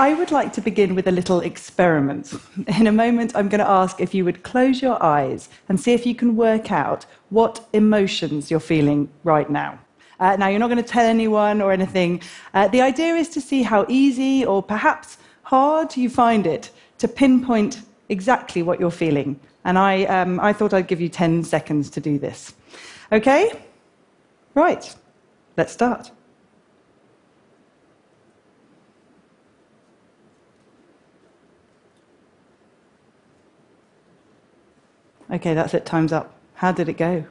I would like to begin with a little experiment. In a moment, I'm going to ask if you would close your eyes and see if you can work out what emotions you're feeling right now. Uh, now, you're not going to tell anyone or anything. Uh, the idea is to see how easy or perhaps hard you find it to pinpoint exactly what you're feeling. And I, um, I thought I'd give you 10 seconds to do this. Okay? Right, let's start. Okay, that's it, time's up. How did it go?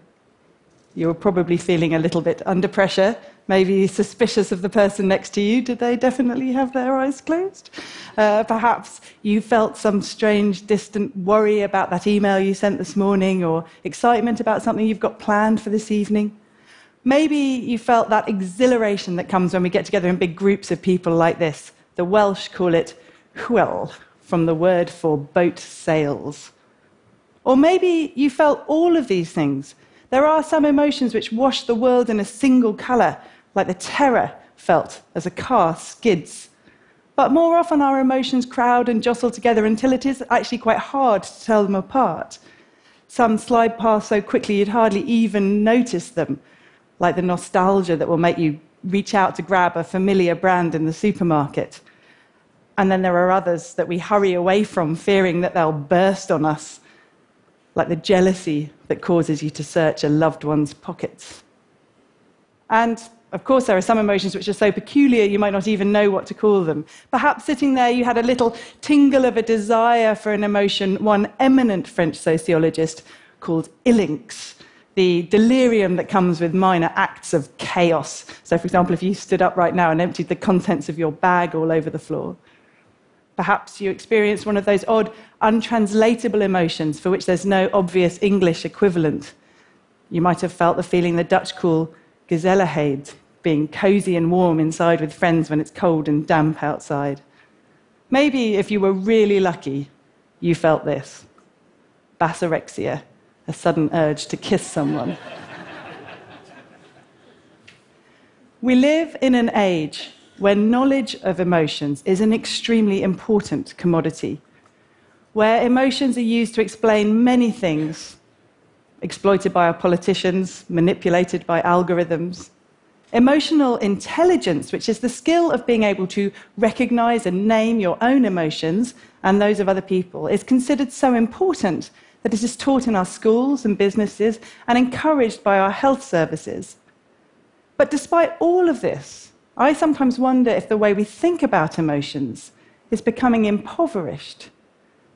You were probably feeling a little bit under pressure, maybe suspicious of the person next to you. Did they definitely have their eyes closed? Uh, perhaps you felt some strange, distant worry about that email you sent this morning, or excitement about something you've got planned for this evening. Maybe you felt that exhilaration that comes when we get together in big groups of people like this. The Welsh call it hwyl, from the word for boat sails. Or maybe you felt all of these things. There are some emotions which wash the world in a single colour, like the terror felt as a car skids. But more often, our emotions crowd and jostle together until it is actually quite hard to tell them apart. Some slide past so quickly you'd hardly even notice them, like the nostalgia that will make you reach out to grab a familiar brand in the supermarket. And then there are others that we hurry away from, fearing that they'll burst on us like the jealousy that causes you to search a loved one's pockets. And of course, there are some emotions which are so peculiar you might not even know what to call them. Perhaps sitting there, you had a little tingle of a desire for an emotion one eminent French sociologist called ilinx, the delirium that comes with minor acts of chaos. So, for example, if you stood up right now and emptied the contents of your bag all over the floor. Perhaps you experienced one of those odd, untranslatable emotions for which there's no obvious English equivalent. You might have felt the feeling the Dutch call gezelligheid, being cozy and warm inside with friends when it's cold and damp outside. Maybe if you were really lucky, you felt this basorexia, a sudden urge to kiss someone. we live in an age where knowledge of emotions is an extremely important commodity, where emotions are used to explain many things, exploited by our politicians, manipulated by algorithms. Emotional intelligence, which is the skill of being able to recognize and name your own emotions and those of other people, is considered so important that it is taught in our schools and businesses and encouraged by our health services. But despite all of this, I sometimes wonder if the way we think about emotions is becoming impoverished.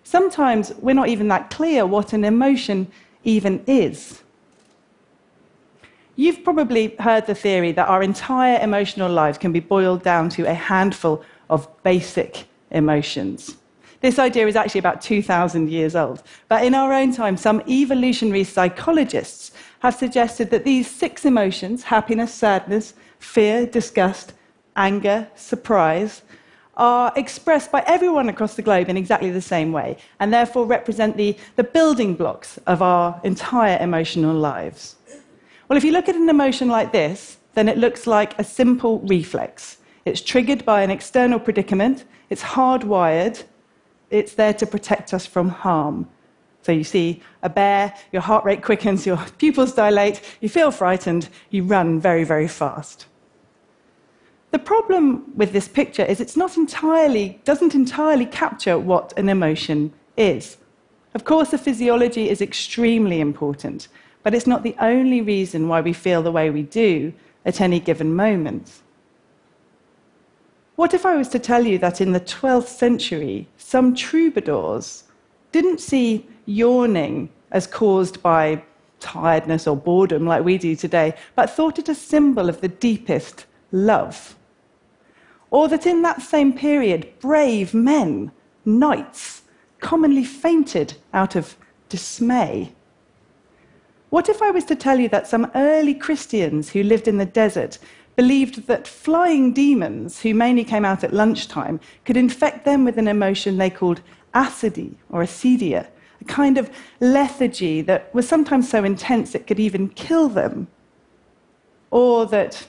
Sometimes we're not even that clear what an emotion even is. You've probably heard the theory that our entire emotional lives can be boiled down to a handful of basic emotions. This idea is actually about 2,000 years old. But in our own time, some evolutionary psychologists have suggested that these six emotions happiness, sadness, fear, disgust, anger, surprise are expressed by everyone across the globe in exactly the same way, and therefore represent the, the building blocks of our entire emotional lives. Well, if you look at an emotion like this, then it looks like a simple reflex. It's triggered by an external predicament, it's hardwired, it's there to protect us from harm. So you see a bear, your heart rate quickens, your pupils dilate, you feel frightened, you run very, very fast. The problem with this picture is it's not entirely, doesn't entirely capture what an emotion is. Of course, the physiology is extremely important, but it's not the only reason why we feel the way we do at any given moment. What if I was to tell you that in the 12th century, some troubadours didn't see yawning as caused by tiredness or boredom like we do today, but thought it a symbol of the deepest love? Or that in that same period, brave men, knights, commonly fainted out of dismay. What if I was to tell you that some early Christians who lived in the desert believed that flying demons, who mainly came out at lunchtime, could infect them with an emotion they called accidie or acedia, a kind of lethargy that was sometimes so intense it could even kill them? Or that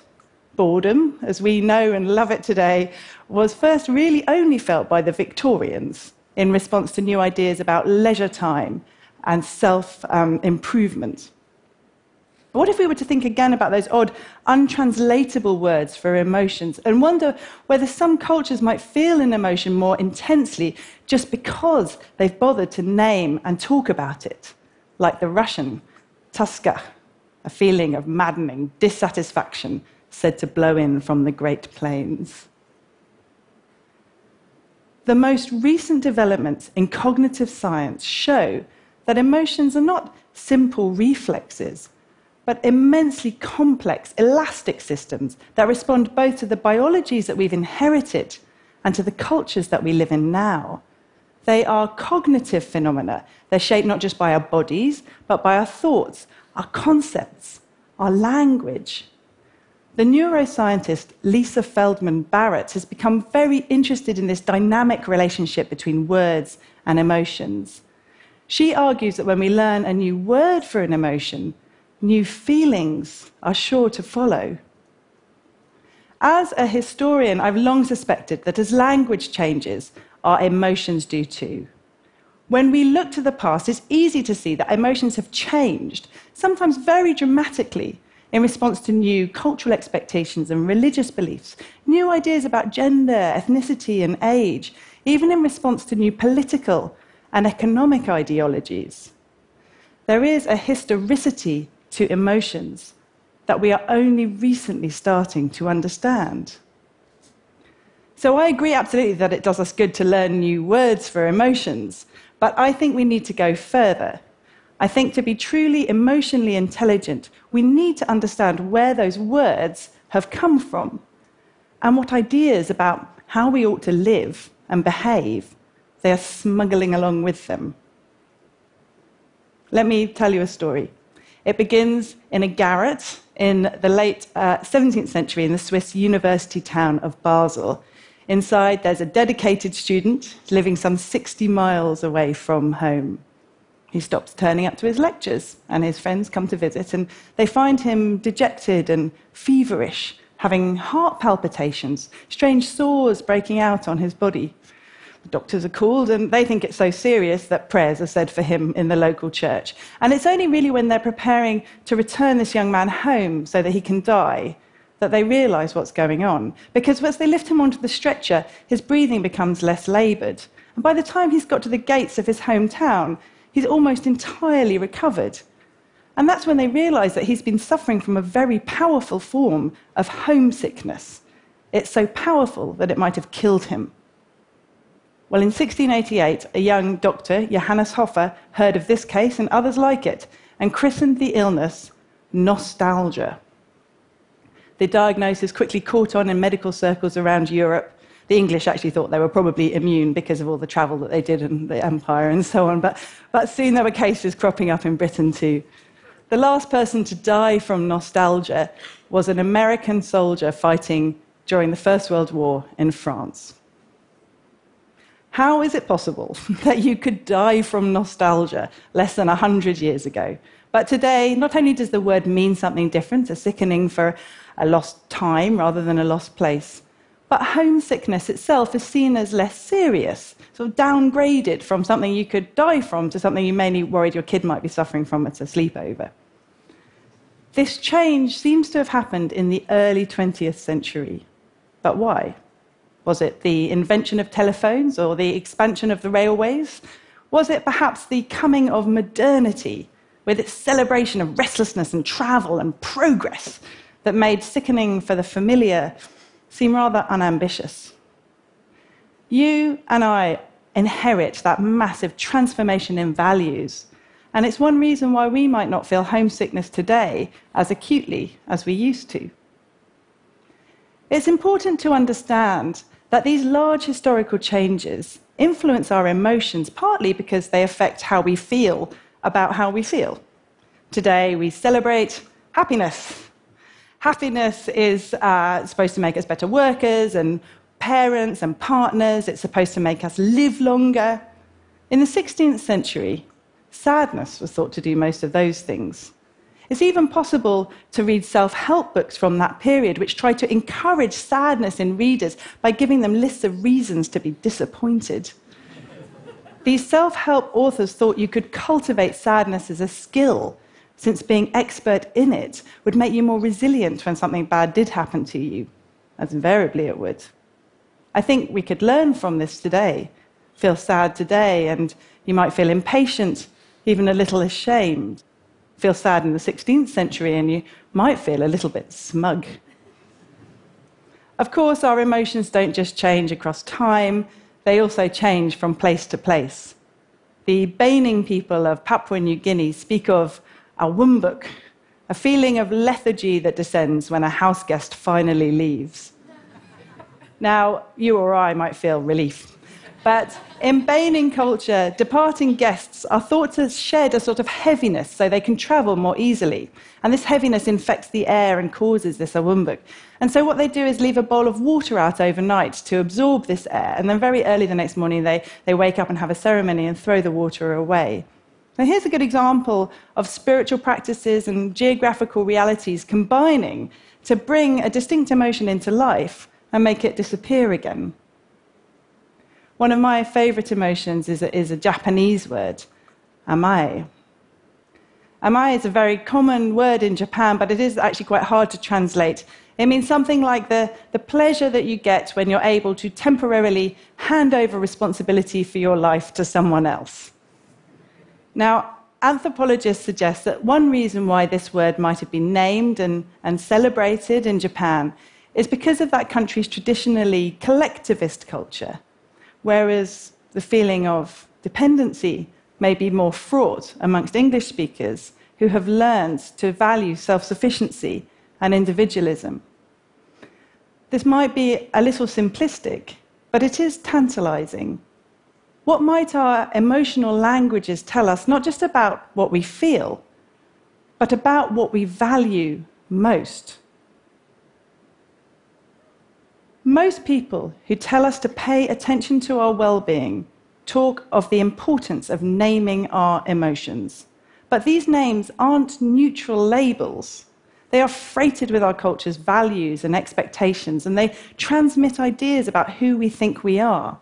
boredom, as we know and love it today, was first really only felt by the Victorians in response to new ideas about leisure time and self um, improvement. What if we were to think again about those odd, untranslatable words for emotions and wonder whether some cultures might feel an emotion more intensely just because they've bothered to name and talk about it, like the Russian toska, a feeling of maddening dissatisfaction said to blow in from the Great Plains. The most recent developments in cognitive science show that emotions are not simple reflexes, but immensely complex, elastic systems that respond both to the biologies that we've inherited and to the cultures that we live in now. They are cognitive phenomena. They're shaped not just by our bodies, but by our thoughts, our concepts, our language. The neuroscientist Lisa Feldman Barrett has become very interested in this dynamic relationship between words and emotions. She argues that when we learn a new word for an emotion, new feelings are sure to follow. As a historian, I've long suspected that as language changes, our emotions do too. When we look to the past, it's easy to see that emotions have changed, sometimes very dramatically, in response to new cultural expectations and religious beliefs, new ideas about gender, ethnicity, and age, even in response to new political and economic ideologies. There is a historicity to emotions that we are only recently starting to understand. So I agree absolutely that it does us good to learn new words for emotions, but I think we need to go further. I think to be truly emotionally intelligent, we need to understand where those words have come from and what ideas about how we ought to live and behave they are smuggling along with them. Let me tell you a story. It begins in a garret in the late uh, 17th century in the Swiss university town of Basel. Inside, there's a dedicated student living some 60 miles away from home. He stops turning up to his lectures, and his friends come to visit, and they find him dejected and feverish, having heart palpitations, strange sores breaking out on his body. The doctors are called, and they think it's so serious that prayers are said for him in the local church. And it's only really when they're preparing to return this young man home so that he can die that they realize what's going on. Because as they lift him onto the stretcher, his breathing becomes less labored. And by the time he's got to the gates of his hometown, he's almost entirely recovered. And that's when they realize that he's been suffering from a very powerful form of homesickness. It's so powerful that it might have killed him. Well, in 1688, a young doctor, Johannes Hofer, heard of this case and others like it and christened the illness nostalgia. The diagnosis quickly caught on in medical circles around Europe, the English actually thought they were probably immune because of all the travel that they did and the empire and so on. But, but soon there were cases cropping up in Britain too. The last person to die from nostalgia was an American soldier fighting during the First World War in France. How is it possible that you could die from nostalgia less than 100 years ago? But today, not only does the word mean something different, a sickening for a lost time rather than a lost place, but homesickness itself is seen as less serious, sort of downgraded from something you could die from to something you mainly worried your kid might be suffering from at a sleepover. This change seems to have happened in the early 20th century. But why? Was it the invention of telephones or the expansion of the railways? Was it perhaps the coming of modernity with its celebration of restlessness and travel and progress that made sickening for the familiar seem rather unambitious. You and I inherit that massive transformation in values, and it's one reason why we might not feel homesickness today as acutely as we used to. It's important to understand that these large historical changes influence our emotions partly because they affect how we feel about how we feel. Today, we celebrate happiness Happiness is uh, supposed to make us better workers and parents and partners. It's supposed to make us live longer. In the 16th century, sadness was thought to do most of those things. It's even possible to read self help books from that period, which try to encourage sadness in readers by giving them lists of reasons to be disappointed. These self help authors thought you could cultivate sadness as a skill, since being expert in it would make you more resilient when something bad did happen to you, as invariably it would. I think we could learn from this today. Feel sad today, and you might feel impatient, even a little ashamed. Feel sad in the 16th century, and you might feel a little bit smug. Of course, our emotions don't just change across time, they also change from place to place. The Baining people of Papua New Guinea speak of awumbuk, a feeling of lethargy that descends when a house guest finally leaves. Now, you or I might feel relief. But in Baining culture, departing guests are thought to shed a sort of heaviness so they can travel more easily. And this heaviness infects the air and causes this awumbuk. And so what they do is leave a bowl of water out overnight to absorb this air. And then very early the next morning, they, they wake up and have a ceremony and throw the water away. Now, here's a good example of spiritual practices and geographical realities combining to bring a distinct emotion into life and make it disappear again. One of my favorite emotions is a, is a Japanese word, amae. Amae is a very common word in Japan, but it is actually quite hard to translate. It means something like the, the pleasure that you get when you're able to temporarily hand over responsibility for your life to someone else. Now, anthropologists suggest that one reason why this word might have been named and, and celebrated in Japan is because of that country's traditionally collectivist culture, whereas the feeling of dependency may be more fraught amongst English speakers who have learned to value self sufficiency and individualism. This might be a little simplistic, but it is tantalizing. What might our emotional languages tell us not just about what we feel, but about what we value most? Most people who tell us to pay attention to our well being talk of the importance of naming our emotions. But these names aren't neutral labels. They are freighted with our culture's values and expectations, and they transmit ideas about who we think we are.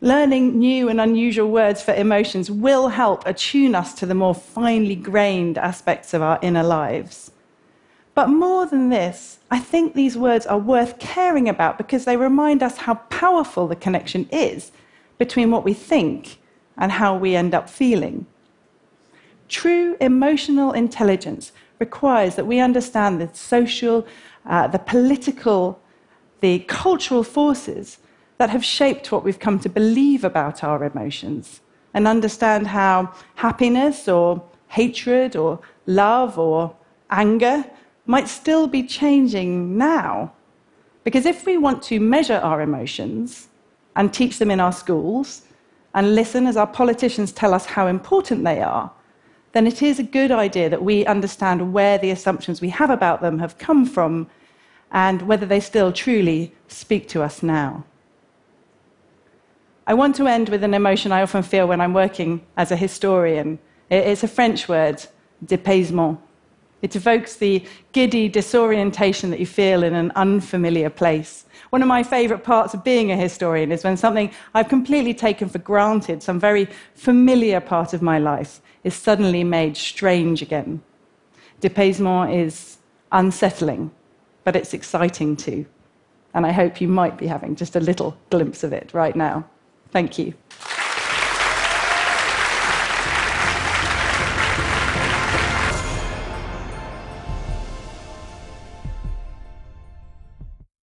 Learning new and unusual words for emotions will help attune us to the more finely grained aspects of our inner lives. But more than this, I think these words are worth caring about because they remind us how powerful the connection is between what we think and how we end up feeling. True emotional intelligence requires that we understand the social, uh, the political, the cultural forces that have shaped what we've come to believe about our emotions and understand how happiness or hatred or love or anger might still be changing now. Because if we want to measure our emotions and teach them in our schools and listen as our politicians tell us how important they are, then it is a good idea that we understand where the assumptions we have about them have come from and whether they still truly speak to us now. I want to end with an emotion I often feel when I'm working as a historian. It's a French word, dépaysement. It evokes the giddy disorientation that you feel in an unfamiliar place. One of my favourite parts of being a historian is when something I've completely taken for granted, some very familiar part of my life, is suddenly made strange again. Dépaysement is unsettling, but it's exciting too. And I hope you might be having just a little glimpse of it right now. Thank you.